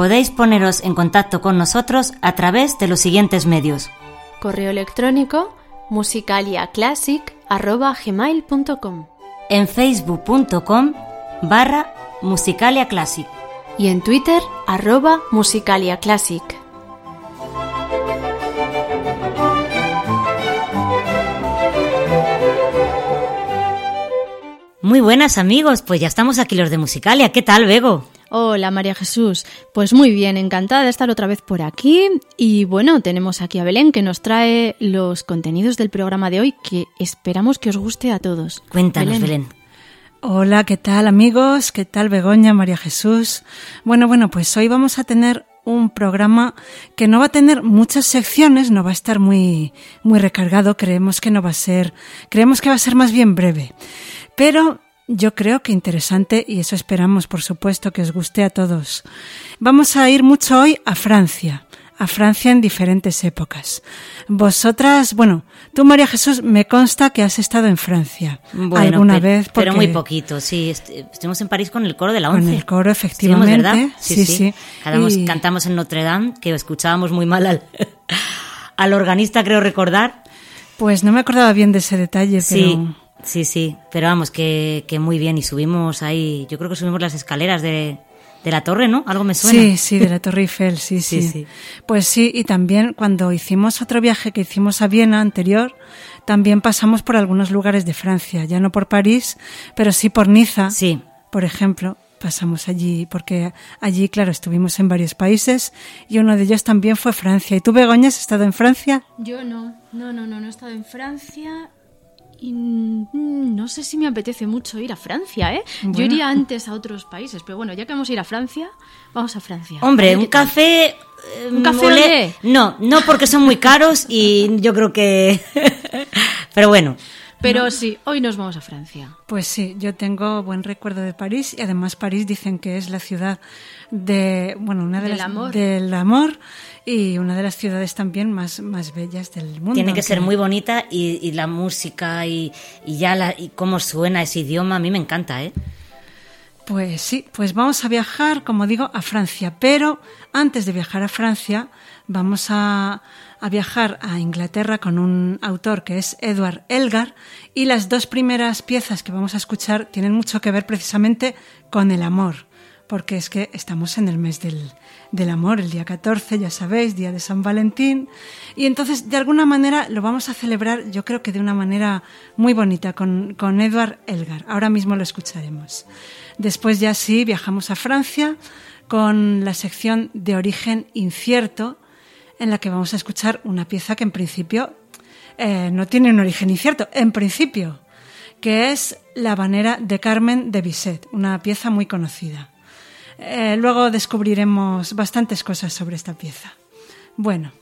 Podéis poneros en contacto con nosotros a través de los siguientes medios. Correo electrónico musicaliaclassic.gmail.com En facebook.com barra Musicalia Classic. y en Twitter arroba musicaliaclassic. Muy buenas amigos, pues ya estamos aquí los de Musicalia. ¿Qué tal, Bego? Hola María Jesús, pues muy bien, encantada de estar otra vez por aquí y bueno, tenemos aquí a Belén que nos trae los contenidos del programa de hoy que esperamos que os guste a todos. Cuéntanos, Belén. Hola, ¿qué tal amigos? ¿Qué tal Begoña, María Jesús? Bueno, bueno, pues hoy vamos a tener un programa que no va a tener muchas secciones, no va a estar muy, muy recargado, creemos que no va a ser, creemos que va a ser más bien breve. Pero yo creo que interesante y eso esperamos, por supuesto, que os guste a todos. Vamos a ir mucho hoy a Francia, a Francia en diferentes épocas. Vosotras, bueno, tú María Jesús, me consta que has estado en Francia alguna pe- vez. Pero muy poquito, sí. est- Estuvimos en París con el coro de la Con once. el coro, efectivamente. ¿verdad? Sí, sí. Cantamos, Y- cantamos en Notre Dame, que escuchábamos muy mal al, al organista, creo recordar. Pues no me acordaba bien de ese detalle, pero sí, sí. Pero vamos, que, que muy bien. Y subimos ahí, yo creo que subimos las escaleras de, de la torre, ¿no? Algo me suena. sí, sí, de la Torre Eiffel, sí, Sí, sí, sí. Pues sí, y también cuando hicimos otro viaje que hicimos a Viena anterior, también pasamos por algunos lugares de Francia, ya no por París, pero sí por Niza, Sí. por ejemplo. Pasamos allí, porque allí, claro, estuvimos en varios países y uno de ellos también fue Francia. ¿Y tú, Begoña, has estado en Francia? Yo no, no, no, no, no he estado en Francia y mm, no sé si me apetece mucho ir a Francia, ¿eh? Yo iría antes a otros países, pero bueno, ya que vamos a ir a Francia, vamos a Francia. Hombre, ver un café... eh, ¿Un café olé? No, no porque son muy caros y yo creo que... Pero bueno, Pero sí, hoy nos vamos a Francia. Pues sí, yo tengo buen recuerdo de París y además París dicen que es la ciudad de, bueno, una de Del las amor. del amor y una de las ciudades también más, más bellas del mundo. Tiene que ser muy bonita y, y la música y, y ya la, y cómo suena ese idioma, a mí me encanta, ¿eh? Pues sí, pues vamos a viajar, como digo, a Francia. Pero antes de viajar a Francia, vamos a, a viajar a Inglaterra con un autor que es Edward Elgar. Y las dos primeras piezas que vamos a escuchar tienen mucho que ver precisamente con el amor. Porque es que estamos en el mes del, del amor, el día 14, ya sabéis, día de San Valentín. Y entonces, de alguna manera, lo vamos a celebrar, yo creo que de una manera muy bonita, con, con Edward Elgar. Ahora mismo lo escucharemos. Después ya sí, viajamos a Francia con la sección de origen incierto, en la que vamos a escuchar una pieza que en principio eh, no tiene un origen incierto, en principio, que es La Habanera de Carmen de Bizet, una pieza muy conocida. Eh, luego descubriremos bastantes cosas sobre esta pieza. Bueno,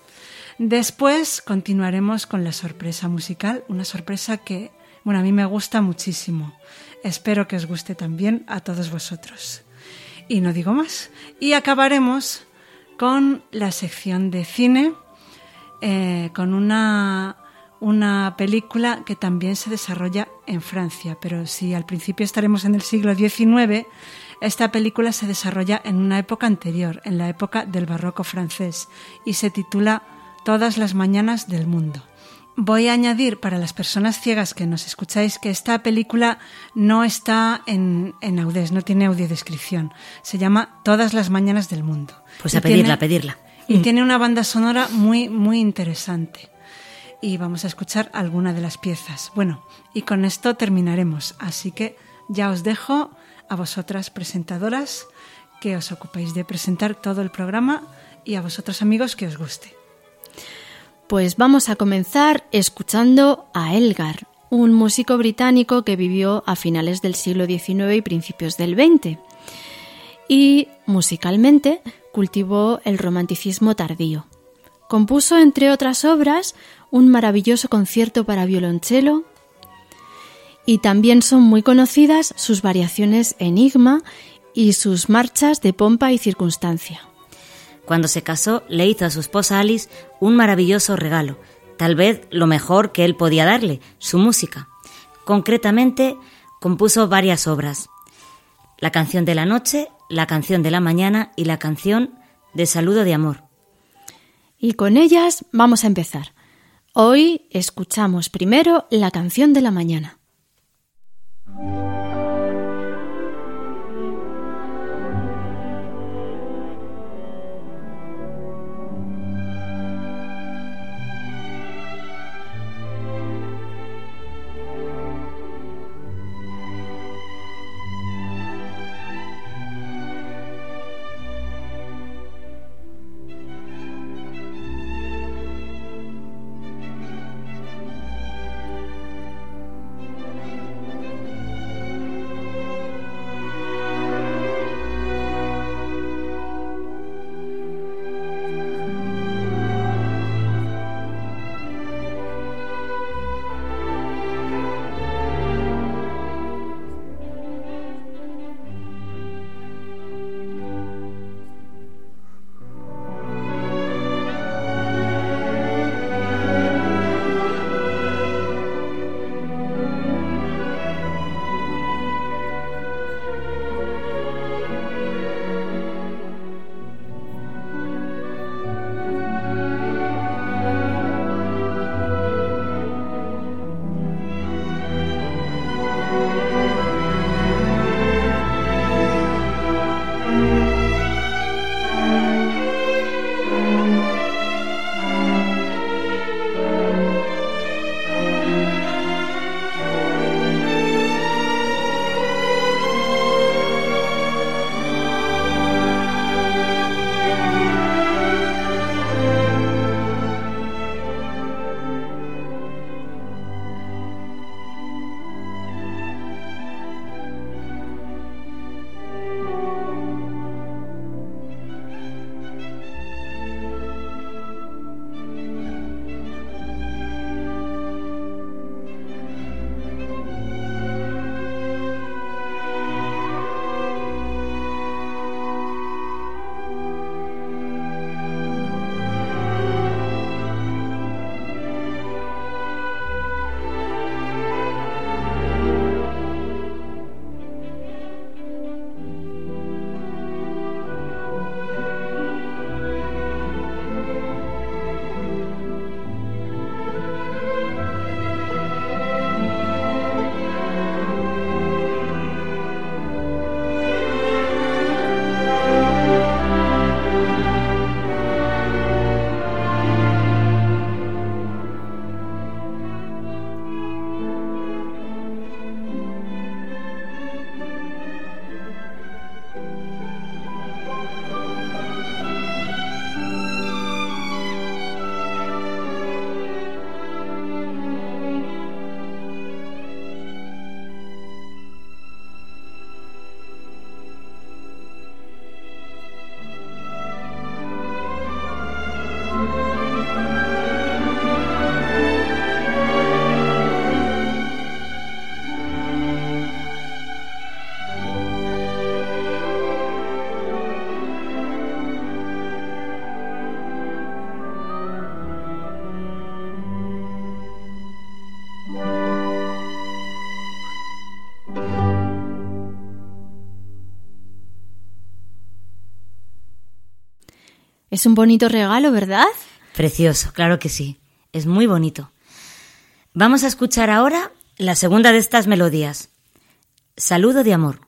Después continuaremos con la sorpresa musical, una sorpresa que, bueno, a mí me gusta muchísimo. Espero que os guste también a todos vosotros. Y no digo más. Y acabaremos con la sección de cine, eh, con una, una película que también se desarrolla en Francia. Pero si al principio estaremos en el siglo XIX, esta película se desarrolla en una época anterior, en la época del barroco francés, y se titula Todas las mañanas del mundo. Voy a añadir para las personas ciegas que nos escucháis que esta película no está en, en Audés, no tiene audiodescripción. Se llama Todas las mañanas del mundo. Pues a pedirla, a pedirla. Y mm. tiene una banda sonora muy, muy interesante. Y vamos a escuchar alguna de las piezas. Bueno, y con esto terminaremos. Así que ya os dejo a vosotras presentadoras que os ocupáis de presentar todo el programa y a vosotros amigos que os guste. Pues vamos a comenzar escuchando a Elgar, un músico británico que vivió a finales del siglo XIX y principios del XX. Y musicalmente cultivó el romanticismo tardío. Compuso, entre otras obras, un maravilloso concierto para violonchelo y también son muy conocidas sus variaciones enigma y sus marchas de pompa y circunstancia. Cuando se casó, le hizo a su esposa Alice un maravilloso regalo, tal vez lo mejor que él podía darle, su música. Concretamente, compuso varias obras. La canción de la noche, la canción de la mañana y la canción de saludo de amor. Y con ellas vamos a empezar. Hoy escuchamos primero la canción de la mañana. Es un bonito regalo, ¿verdad? Precioso, claro que sí. Es muy bonito. Vamos a escuchar ahora la segunda de estas melodías. Saludo de amor.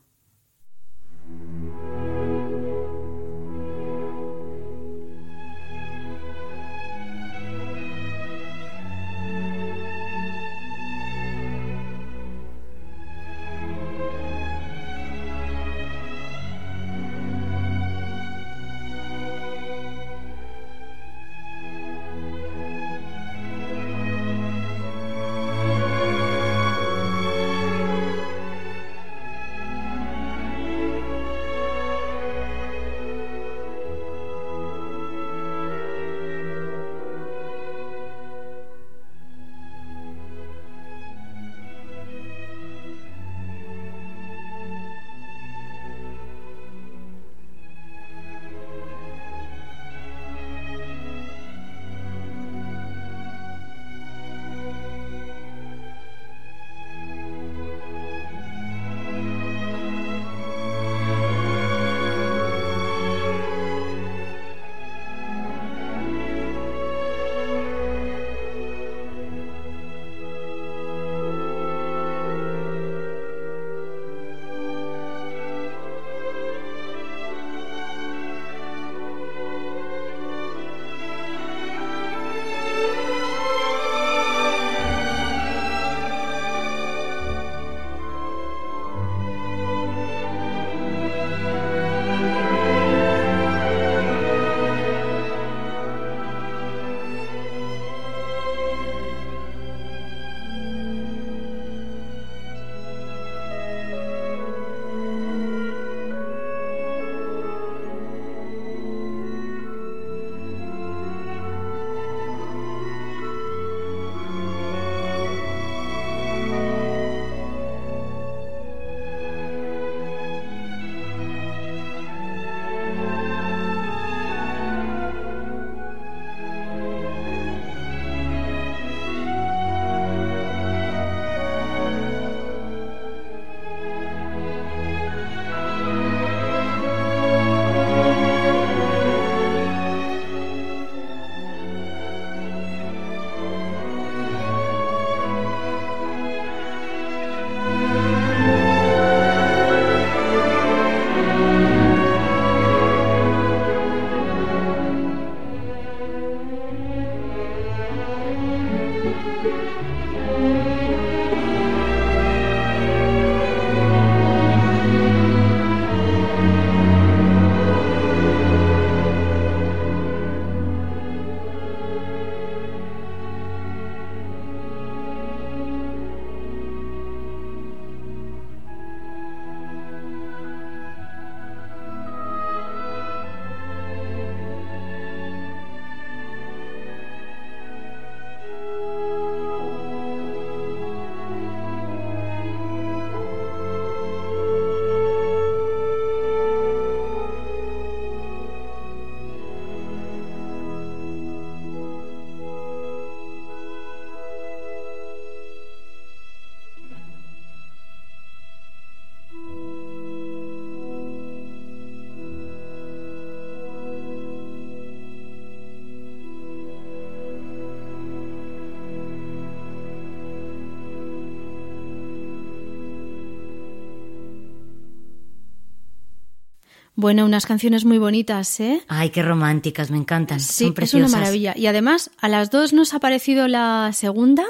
Bueno, unas canciones muy bonitas, ¿eh? Ay, qué románticas, me encantan. Sí, Son es preciosas. una maravilla. Y además, a las dos nos ha parecido la segunda,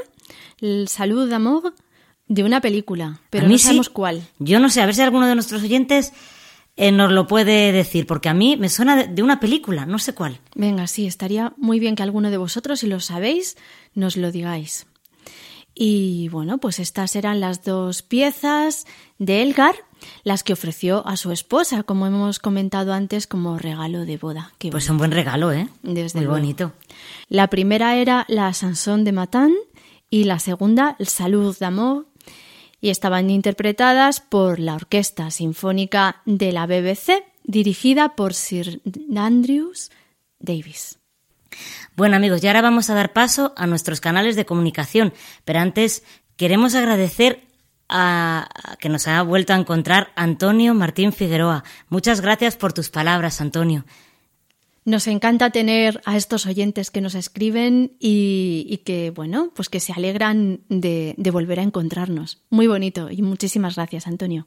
el Salud d'Amour, de una película, pero no sí. sabemos cuál. Yo no sé, a ver si alguno de nuestros oyentes eh, nos lo puede decir, porque a mí me suena de, de una película, no sé cuál. Venga, sí, estaría muy bien que alguno de vosotros, si lo sabéis, nos lo digáis. Y bueno, pues estas eran las dos piezas de Elgar, las que ofreció a su esposa, como hemos comentado antes, como regalo de boda. Qué Pues un buen regalo, ¿eh? Desde Muy luego. bonito. La primera era la Chanson de Matin y la segunda, el Salud d'Amour, y estaban interpretadas por la Orquesta Sinfónica de la BBC, dirigida por Sir Andrews Davis. Bueno amigos, y ahora vamos a dar paso a nuestros canales de comunicación, pero antes queremos agradecer a, que nos ha vuelto a encontrar Antonio Martín Figueroa. Muchas gracias por tus palabras, Antonio. Nos encanta tener a estos oyentes que nos escriben y, que, bueno, pues que se alegran de, de volver a encontrarnos. Muy bonito y muchísimas gracias, Antonio.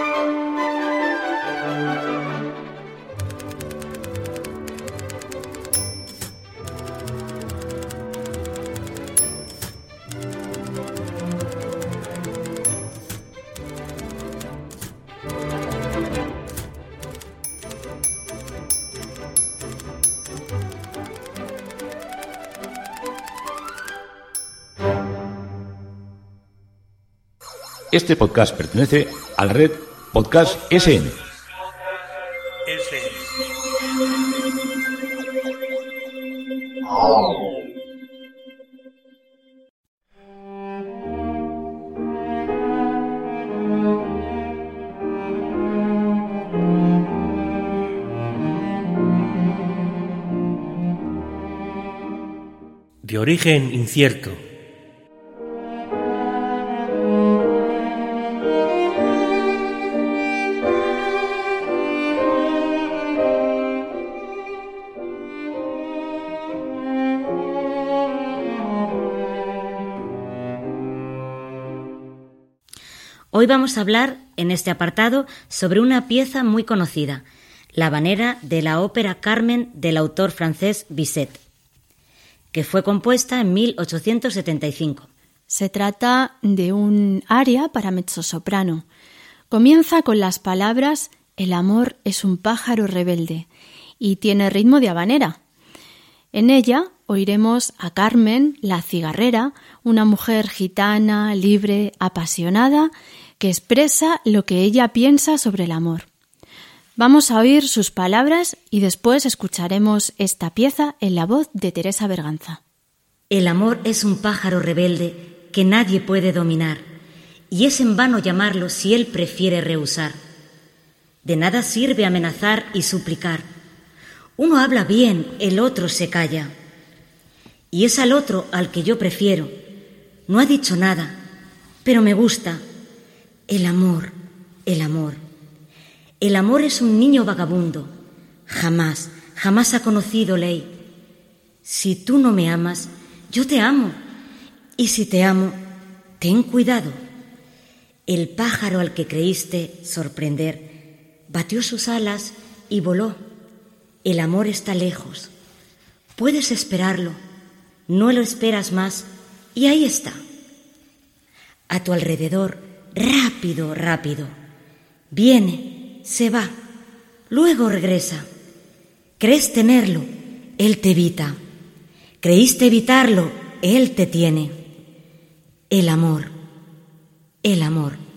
Este podcast pertenece a la red Podcast SN. De origen incierto Hoy vamos a hablar en este apartado sobre una pieza muy conocida, la habanera de la ópera Carmen del autor francés Bizet, que fue compuesta en 1875. Se trata de un aria para mezzosoprano. Comienza con las palabras El amor es un pájaro rebelde y tiene ritmo de habanera. En ella oiremos a Carmen, la cigarrera, una mujer gitana, libre, apasionada que expresa lo que ella piensa sobre el amor. Vamos a oír sus palabras y después escucharemos esta pieza en la voz de Teresa Berganza. El amor es un pájaro rebelde que nadie puede dominar, y es en vano llamarlo si él prefiere rehusar. De nada sirve amenazar y suplicar. Uno habla bien, el otro se calla. Y es al otro al que yo prefiero. No ha dicho nada, pero me gusta, el amor, el amor. El amor es un niño vagabundo. Jamás, jamás ha conocido ley. Si tú no me amas, yo te amo. Y si te amo, ten cuidado. El pájaro al que creíste sorprender batió sus alas y voló. El amor está lejos. Puedes esperarlo. No lo esperas más y ahí está. A tu alrededor rápido, rápido. Viene, se va, luego regresa. Crees tenerlo, Él te evita. Creíste evitarlo, Él te tiene. El amor, el amor.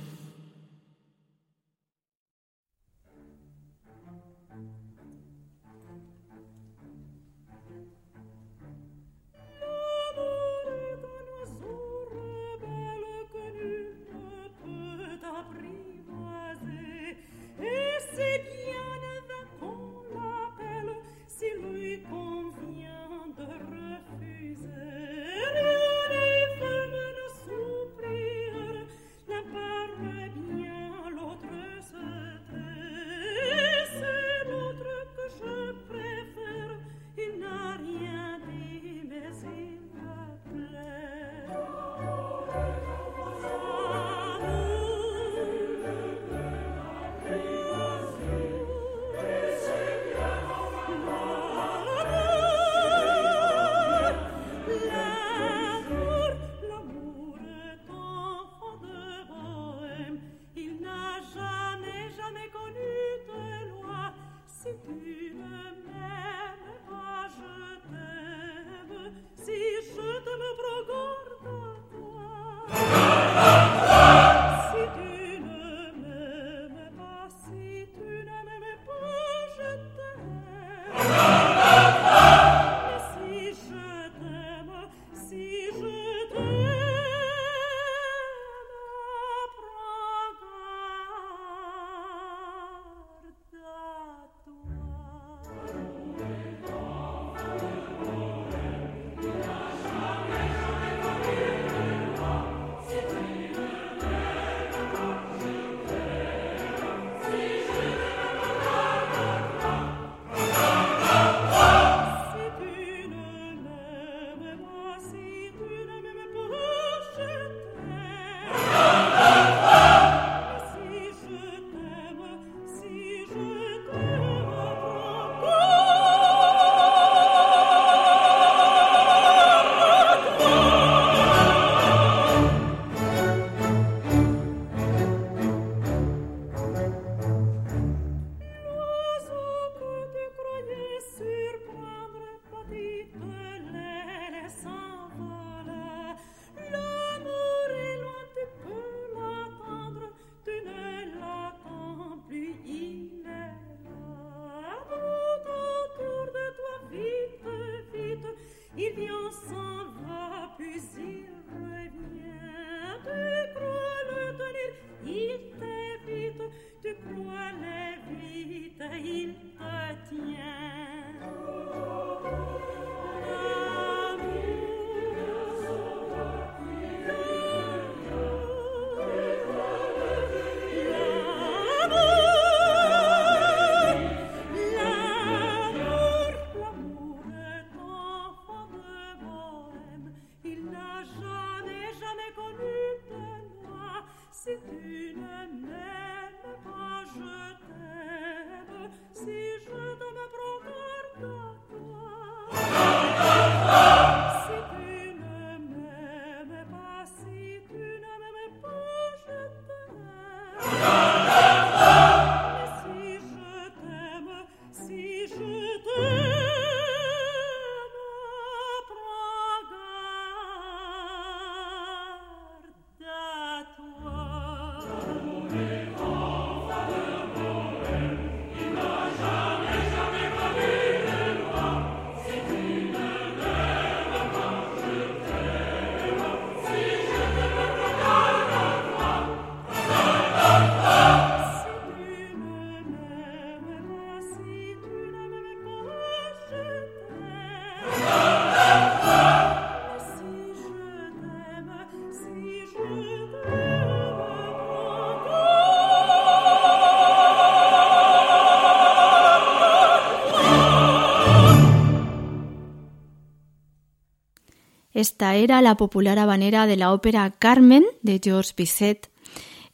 Esta era la popular habanera de la ópera Carmen de Georges Bizet.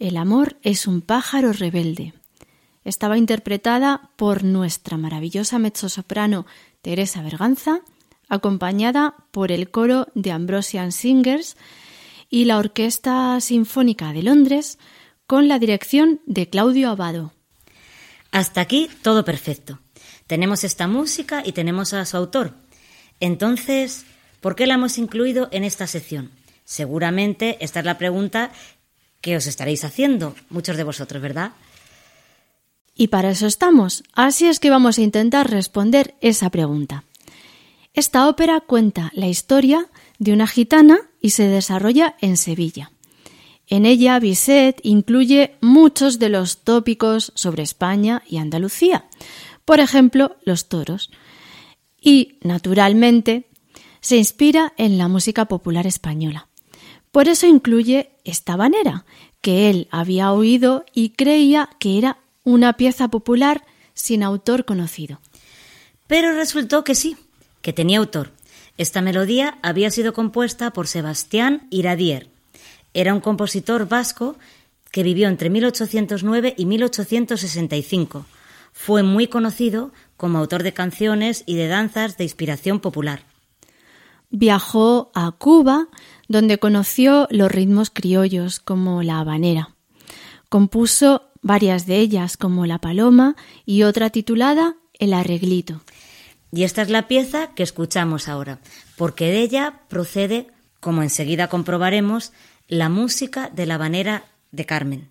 El amor es un pájaro rebelde. Estaba interpretada por nuestra maravillosa mezzosoprano Teresa Berganza, acompañada por el coro de Ambrosian Singers y la Orquesta Sinfónica de Londres, con la dirección de Claudio Abado. Hasta aquí todo perfecto. Tenemos esta música y tenemos a su autor. Entonces, ¿por qué la hemos incluido en esta sección? Seguramente esta es la pregunta que os estaréis haciendo, muchos de vosotros, ¿verdad? Y para eso estamos. Así es que vamos a intentar responder esa pregunta. Esta ópera cuenta la historia de una gitana y se desarrolla en Sevilla. En ella, Bizet incluye muchos de los tópicos sobre España y Andalucía, por ejemplo, los toros. Y, naturalmente, se inspira en la música popular española. Por eso incluye esta banera, que él había oído y creía que era una pieza popular sin autor conocido. Pero resultó que sí, que tenía autor. Esta melodía había sido compuesta por Sebastián Iradier. Era un compositor vasco que vivió entre 1809 y 1865. Fue muy conocido como autor de canciones y de danzas de inspiración popular. Viajó a Cuba, donde conoció los ritmos criollos como la habanera. Compuso varias de ellas como La Paloma y otra titulada El Arreglito. Y esta es la pieza que escuchamos ahora, porque de ella procede, como enseguida comprobaremos, la música de la habanera de Carmen.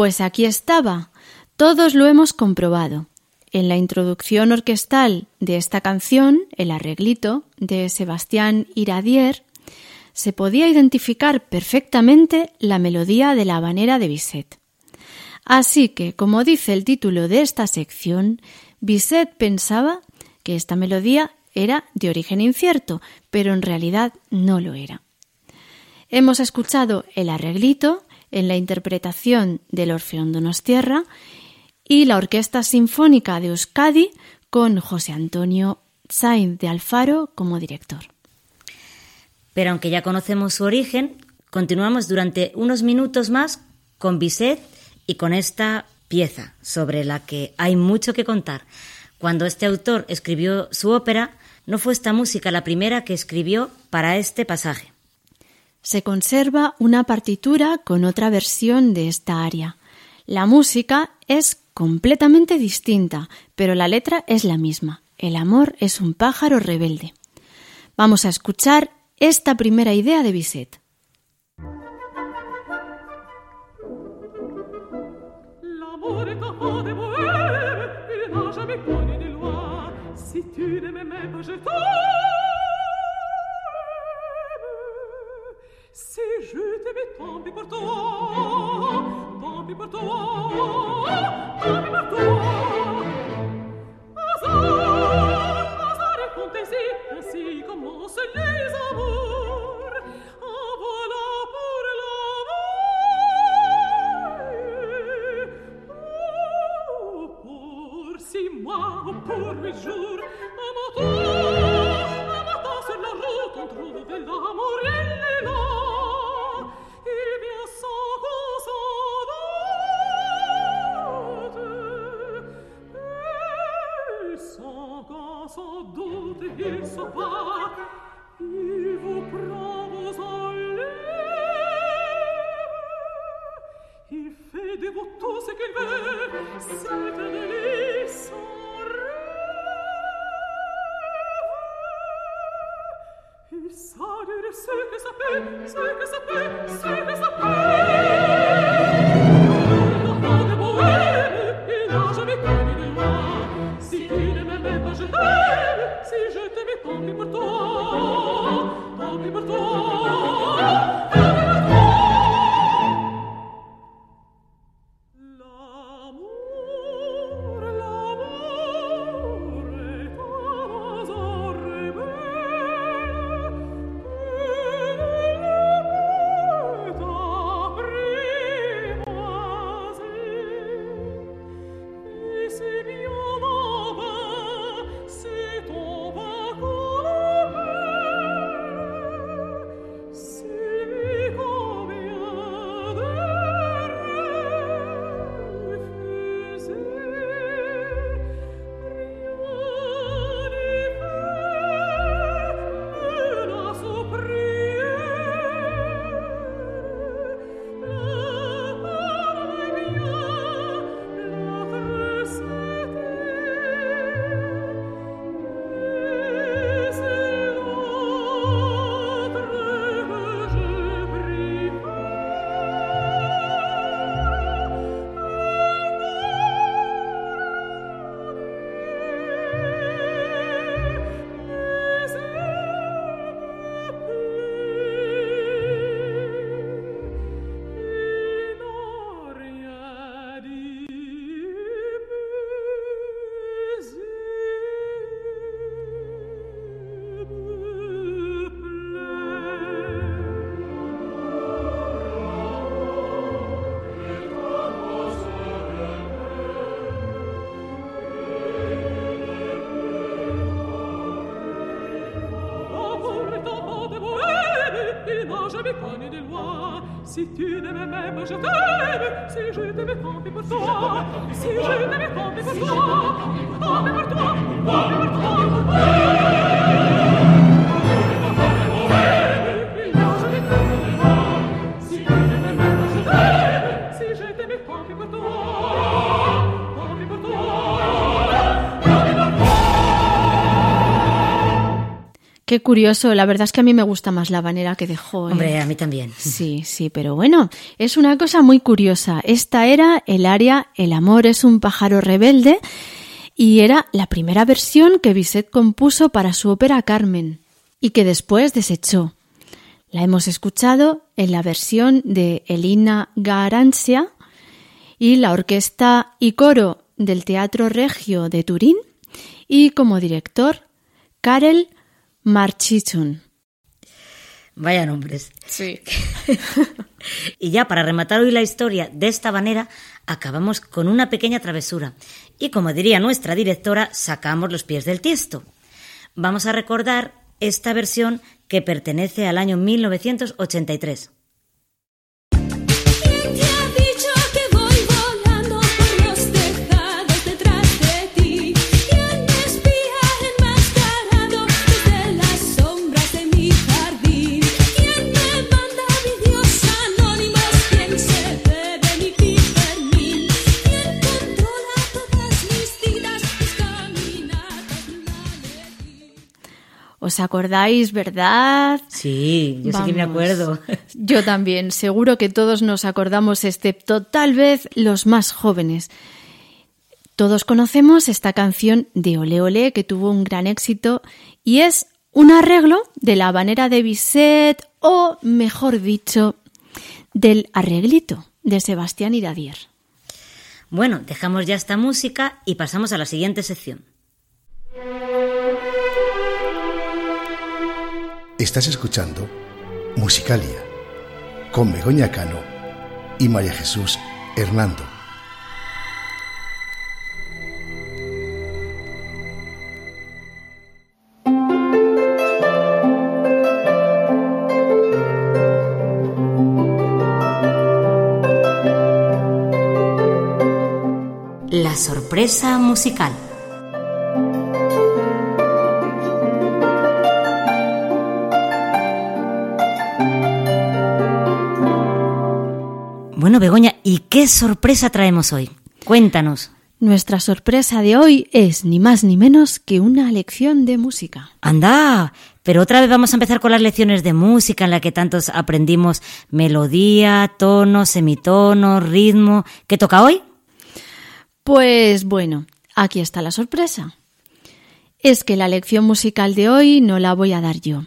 Pues aquí estaba. Todos lo hemos comprobado. En la introducción orquestal de esta canción, el arreglito de Sebastián Iradier, se podía identificar perfectamente la melodía de la habanera de Bizet. Así que, como dice el título de esta sección, Bizet pensaba que esta melodía era de origen incierto, pero en realidad no lo era. Hemos escuchado el arreglito en la interpretación del Orfeón Donostierra y la Orquesta Sinfónica de Euskadi con José Antonio Sainz de Alfaro como director. Pero aunque ya conocemos su origen, continuamos durante unos minutos más con Bizet y con esta pieza sobre la que hay mucho que contar. Cuando este autor escribió su ópera, no fue esta música la primera que escribió para este pasaje se conserva una partitura con otra versión de esta aria. La música es completamente distinta, pero la letra es la misma. El amor es un pájaro rebelde. Vamos a escuchar esta primera idea de Bizet. Si Si je t'aimais tant pis pour toi, tant pis pour toi, tant pis pour toi. Hasard, hasard et fantaisie, ainsi commencent les amours. En voilà pour l'amour. Oh, pour six mois, pour huit jours, un matin, un matin sur la route, on trouve de l'amour. ты собак, Si tu ne m'aimes, je t'aime. Si je t'aimais tant pis pour toi. Si je t'aimais tant pis pour toi. Qué curioso, la verdad es que a mí me gusta más la habanera que dejó. ¿eh? Hombre, a mí también. Sí, sí, pero bueno, es una cosa muy curiosa. Esta era el área El amor es un pájaro rebelde y era la primera versión que Bizet compuso para su ópera Carmen y que después desechó. La hemos escuchado en la versión de Elina Garancia y la orquesta y coro del Teatro Regio de Turín y como director Karel Marchichun. Vaya nombres. Sí. y ya para rematar hoy la historia de esta manera, acabamos con una pequeña travesura. Y como diría nuestra directora, sacamos los pies del tiesto. Vamos a recordar esta versión que pertenece al año 1983. ¿Os acordáis, verdad? Sí, yo sí que me acuerdo. Yo también, seguro que todos nos acordamos, excepto tal vez los más jóvenes. Todos conocemos esta canción de Ole Ole que tuvo un gran éxito y es un arreglo de la habanera de Bizet o, mejor dicho, del arreglito de Sebastián Iradier. Bueno, dejamos ya esta música y pasamos a la siguiente sección. Estás escuchando Musicalia con Begoña Cano y María Jesús Hernando. La sorpresa musical. Bueno, Begoña, ¿y qué sorpresa traemos hoy? Cuéntanos. Nuestra sorpresa de hoy es ni más ni menos que una lección de música. Anda, pero otra vez vamos a empezar con las lecciones de música en la que tantos aprendimos melodía, tono, semitono, ritmo. ¿Qué toca hoy? Pues bueno, aquí está la sorpresa. Es que la lección musical de hoy no la voy a dar yo.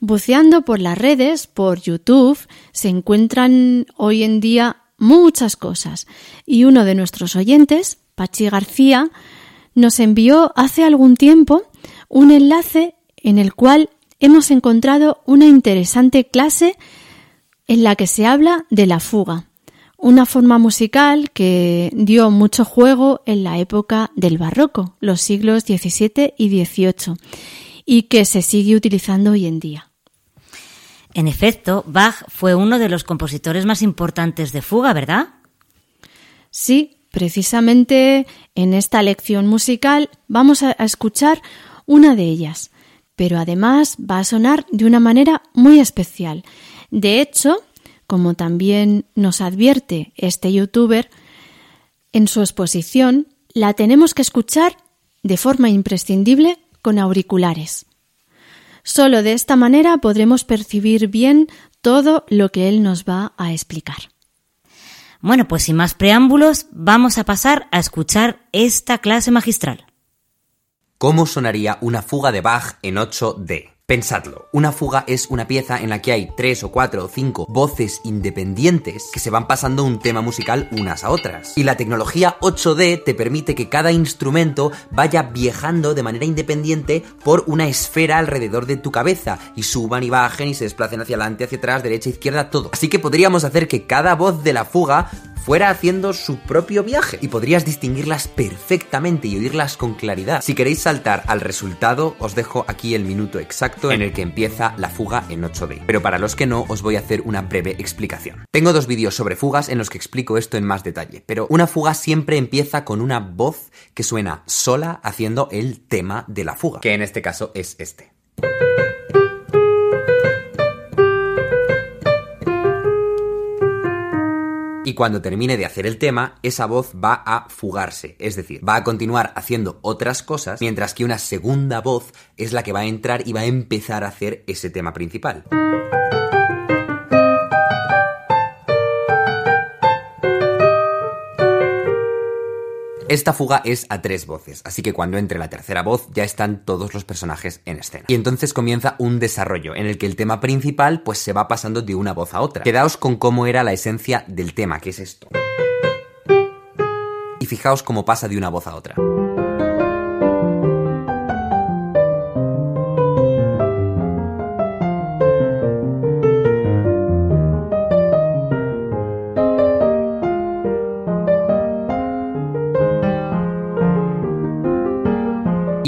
Buceando por las redes, por YouTube, se encuentran hoy en día muchas cosas y uno de nuestros oyentes Pachi García, nos envió hace algún tiempo un enlace en el cual hemos encontrado una interesante clase en la que se habla de la fuga, una forma musical que dio mucho juego en la época del barroco, los siglos XVII y XVIII, y que se sigue utilizando hoy en día. En efecto, Bach fue uno de los compositores más importantes de fuga, ¿verdad? Sí, Precisamente en esta lección musical vamos a escuchar una de ellas, pero además va a sonar de una manera muy especial. De hecho, como también nos advierte este youtuber, en su exposición la tenemos que escuchar de forma imprescindible con auriculares. Solo de esta manera podremos percibir bien todo lo que él nos va a explicar. Bueno, pues sin más preámbulos, vamos a pasar a escuchar esta clase magistral. ¿Cómo sonaría una fuga de Bach en 8D? Pensadlo, una fuga es una pieza en la que hay tres o cuatro o cinco voces independientes que se van pasando un tema musical unas a otras. Y la tecnología 8D te permite que cada instrumento vaya viajando de manera independiente por una esfera alrededor de tu cabeza y suban y bajen y se desplacen hacia adelante, hacia atrás, derecha, izquierda, todo. Así que podríamos hacer que cada voz de la fuga fuera haciendo su propio viaje y podrías distinguirlas perfectamente y oírlas con claridad. Si queréis saltar al resultado, os dejo aquí el minuto exacto en el que empieza la fuga en 8D. Pero para los que no, os voy a hacer una breve explicación. Tengo dos vídeos sobre fugas en los que explico esto en más detalle, pero una fuga siempre empieza con una voz que suena sola haciendo el tema de la fuga, que en este caso es este. Y cuando termine de hacer el tema, esa voz va a fugarse, es decir, va a continuar haciendo otras cosas, mientras que una segunda voz es la que va a entrar y va a empezar a hacer ese tema principal. Esta fuga es a tres voces, así que cuando entre la tercera voz ya están todos los personajes en escena. Y entonces comienza un desarrollo en el que el tema principal pues se va pasando de una voz a otra. Quedaos con cómo era la esencia del tema, que es esto. Y fijaos cómo pasa de una voz a otra.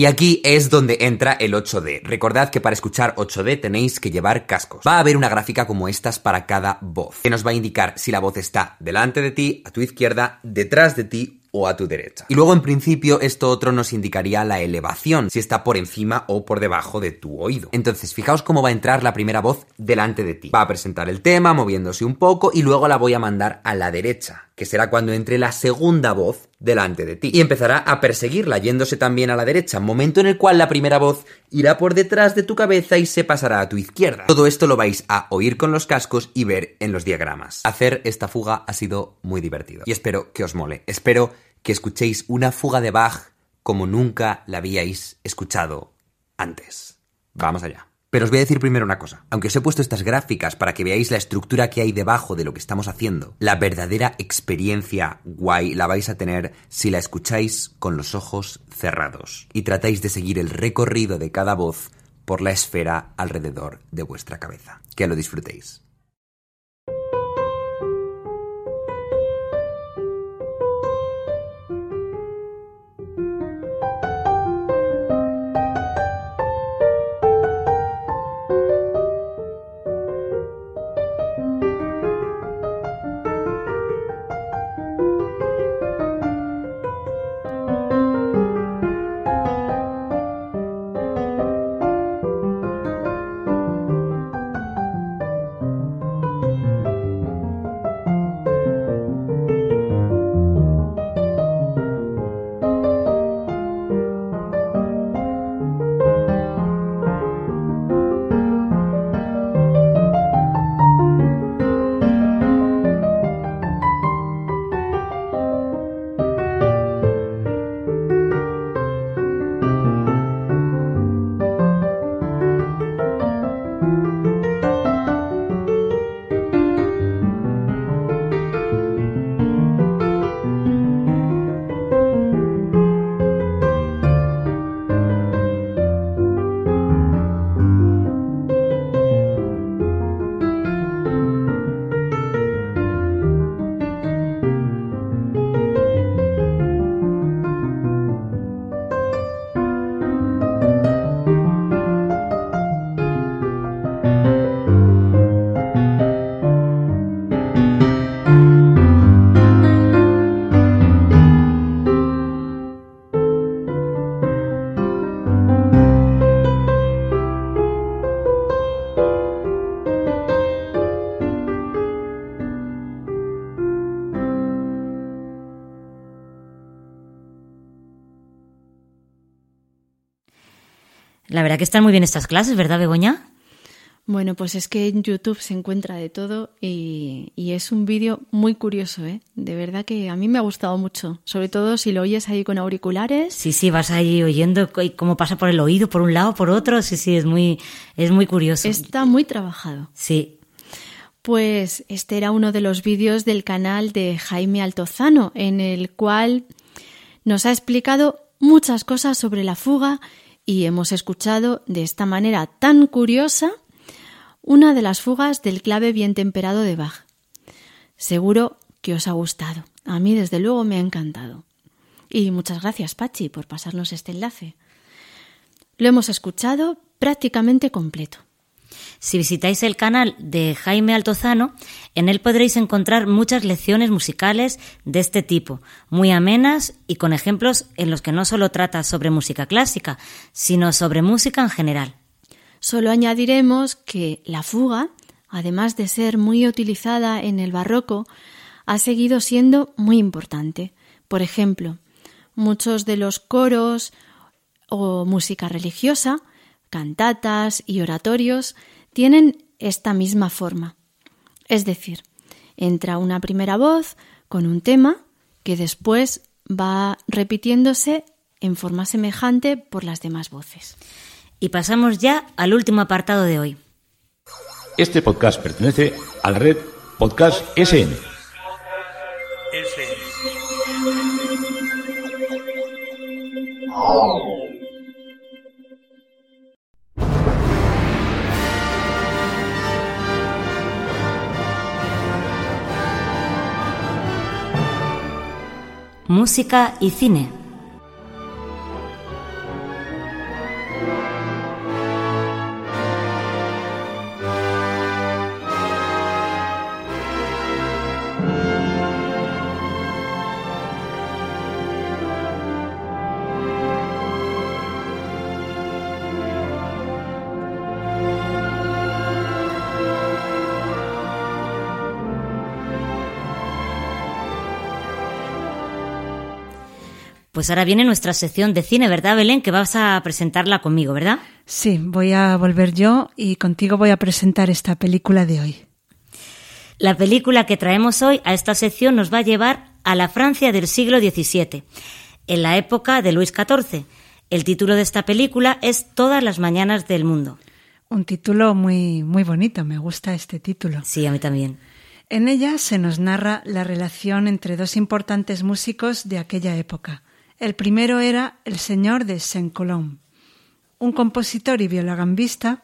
Y aquí es donde entra el 8D. Recordad que para escuchar 8D tenéis que llevar cascos. Va a haber una gráfica como estas para cada voz, que nos va a indicar si la voz está delante de ti, a tu izquierda, detrás de ti o a tu derecha. Y luego en principio esto otro nos indicaría la elevación, si está por encima o por debajo de tu oído. Entonces fijaos cómo va a entrar la primera voz delante de ti. Va a presentar el tema moviéndose un poco y luego la voy a mandar a la derecha, que será cuando entre la segunda voz delante de ti. Y empezará a perseguirla yéndose también a la derecha, momento en el cual la primera voz irá por detrás de tu cabeza y se pasará a tu izquierda. Todo esto lo vais a oír con los cascos y ver en los diagramas. Hacer esta fuga ha sido muy divertido y espero que os mole. Espero que escuchéis una fuga de Bach como nunca la habíais escuchado antes. Vamos allá. Pero os voy a decir primero una cosa. Aunque os he puesto estas gráficas para que veáis la estructura que hay debajo de lo que estamos haciendo, la verdadera experiencia guay la vais a tener si la escucháis con los ojos cerrados y tratáis de seguir el recorrido de cada voz por la esfera alrededor de vuestra cabeza. Que lo disfrutéis. Que están muy bien estas clases, ¿verdad, Begoña? Bueno, pues es que en YouTube se encuentra de todo y, es un vídeo muy curioso, ¿eh? De verdad que a mí me ha gustado mucho, sobre todo si lo oyes ahí con auriculares. Sí, sí, vas ahí oyendo cómo pasa por el oído, por un lado, por otro, sí, sí, es muy, es muy curioso. Está muy trabajado. Sí. Pues este era uno de los vídeos del canal de Jaime Altozano, en el cual nos ha explicado muchas cosas sobre la fuga y hemos escuchado de esta manera tan curiosa una de las fugas del clave bien temperado de Bach. Seguro que os ha gustado. A mí, desde luego, me ha encantado. Y muchas gracias, Pachi, por pasarnos este enlace. Lo hemos escuchado prácticamente completo. Si visitáis el canal de Jaime Altozano, en él podréis encontrar muchas lecciones musicales de este tipo, muy amenas y con ejemplos en los que no solo trata sobre música clásica, sino sobre música en general. Solo añadiremos que la fuga, además de ser muy utilizada en el barroco, ha seguido siendo muy importante. Por ejemplo, muchos de los coros o música religiosa, cantatas y oratorios tienen esta misma forma. Es decir, entra una primera voz con un tema que después va repitiéndose en forma semejante por las demás voces. Y pasamos ya al último apartado de hoy. Este podcast pertenece a la red Podcast SN. Música y cine. Pues ahora viene nuestra sección de cine, ¿verdad, Belén? Que vas a presentarla conmigo, ¿verdad? Sí, voy a volver yo y contigo voy a presentar esta película de hoy. La película que traemos hoy a esta sección nos va a llevar a la Francia del siglo XVII, en la época de Luis XIV. El título de esta película es Todas las mañanas del mundo. Un título muy, muy bonito, me gusta este título. Sí, a mí también. En ella se nos narra la relación entre dos importantes músicos de aquella época, el primero era el señor de Saint-Colomb, un compositor y violagambista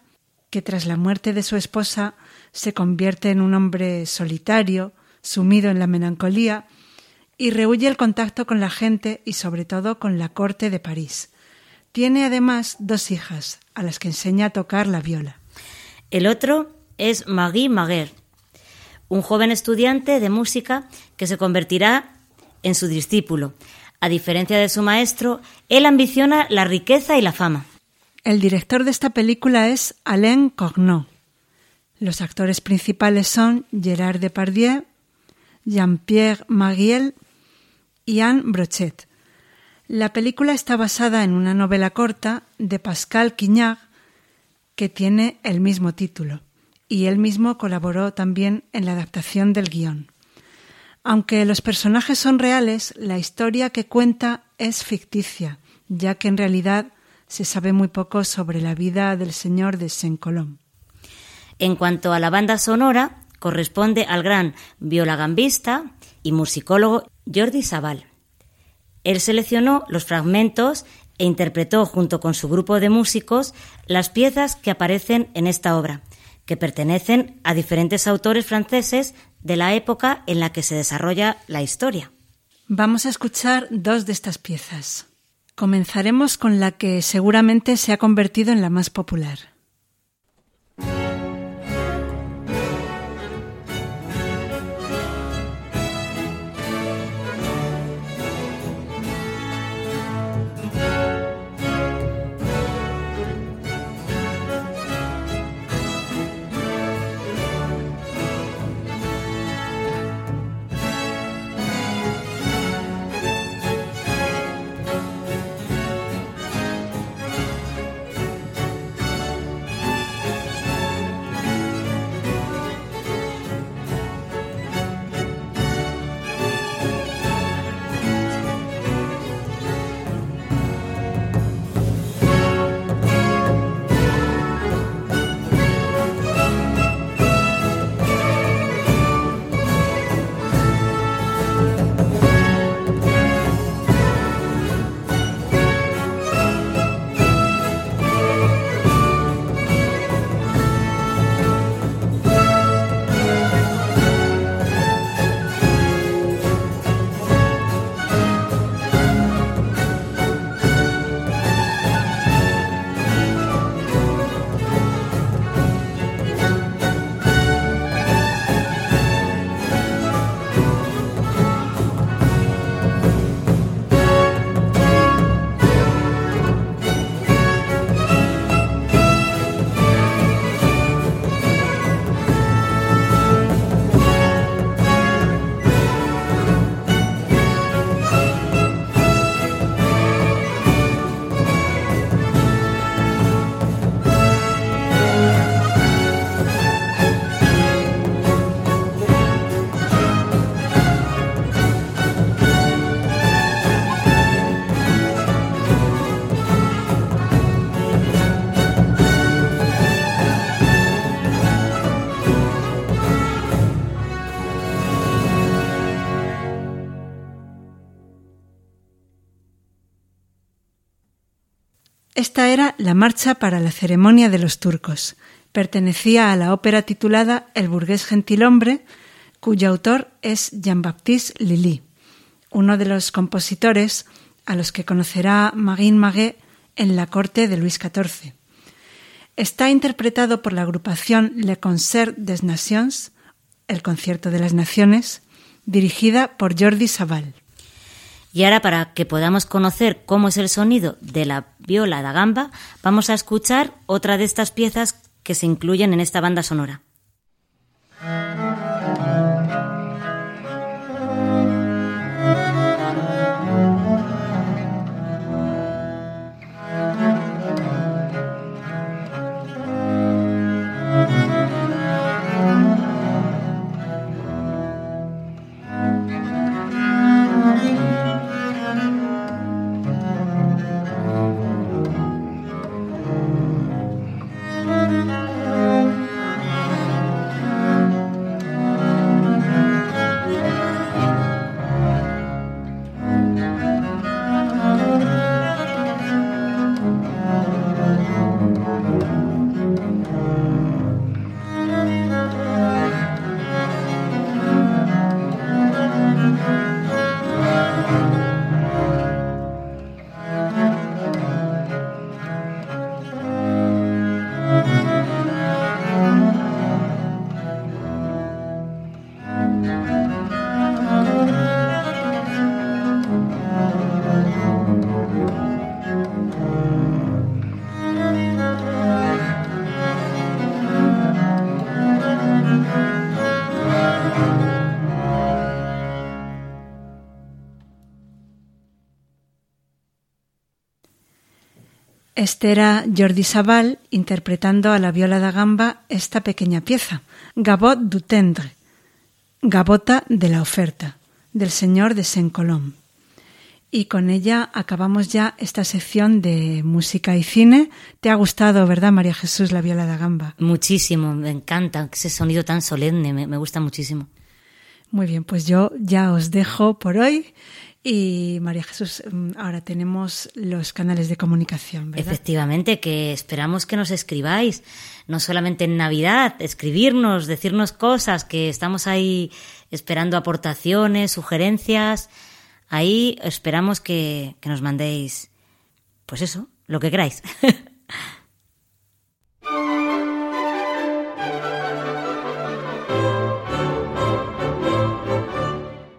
que tras la muerte de su esposa se convierte en un hombre solitario, sumido en la melancolía, y rehuye el contacto con la gente y sobre todo con la corte de París. Tiene además dos hijas, a las que enseña a tocar la viola. El otro es Marie Maguer, un joven estudiante de música que se convertirá en su discípulo, a diferencia de su maestro, él ambiciona la riqueza y la fama. El director de esta película es Alain Corneau. Los actores principales son Gérard Depardieu, Jean-Pierre Mariel y Anne Brochet. La película está basada en una novela corta de Pascal Quignard que tiene el mismo título, y él mismo colaboró también en la adaptación del guion. Aunque los personajes son reales, la historia que cuenta es ficticia, ya que en realidad se sabe muy poco sobre la vida del señor de Saint-Colomb. En cuanto a la banda sonora, corresponde al gran violagambista y musicólogo Jordi Sabal. Él seleccionó los fragmentos e interpretó junto con su grupo de músicos las piezas que aparecen en esta obra, que pertenecen a diferentes autores franceses de la época en la que se desarrolla la historia. Vamos a escuchar dos de estas piezas. Comenzaremos con la que seguramente se ha convertido en la más popular. Esta era la marcha para la ceremonia de los turcos. Pertenecía a la ópera titulada El burgués gentilhombre, cuyo autor es Jean-Baptiste Lully, uno de los compositores a los que conocerá Marin Maguet en la corte de Luis XIV. Está interpretado por la agrupación Le Concert des Nations, el Concierto de las Naciones, dirigida por Jordi Sabal. Y ahora, para que podamos conocer cómo es el sonido de la viola da gamba, vamos a escuchar otra de estas piezas que se incluyen en esta banda sonora. Este era Jordi Sabal interpretando a la viola da gamba esta pequeña pieza, Gabot du Tendre, Gabota de la oferta, del señor de Saint-Colomb. Y con ella acabamos ya esta sección de música y cine. ¿Te ha gustado, verdad, María Jesús, la viola da gamba? Muchísimo, me encanta ese sonido tan solemne, me, me gusta muchísimo. Muy bien, pues yo ya os dejo por hoy y María Jesús, mm, ahora tenemos los canales de comunicación, ¿verdad? Efectivamente, que esperamos que nos escribáis, no solamente en Navidad, escribirnos, decirnos cosas, que estamos ahí esperando aportaciones, sugerencias. Ahí esperamos que, que nos mandéis, pues eso, lo que queráis.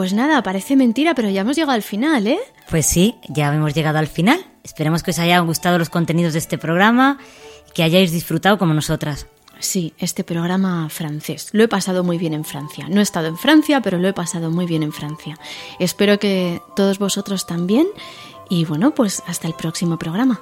Pues nada, parece mentira, pero ya hemos llegado al final, ¿eh? Pues sí, ya hemos llegado al final. Esperemos que os hayan gustado los contenidos de este programa y que hayáis disfrutado como nosotras. Sí, este programa francés. Lo he pasado muy bien en Francia. No he estado en Francia, pero lo he pasado muy bien en Francia. Espero que todos vosotros también. Y bueno, pues hasta el próximo programa.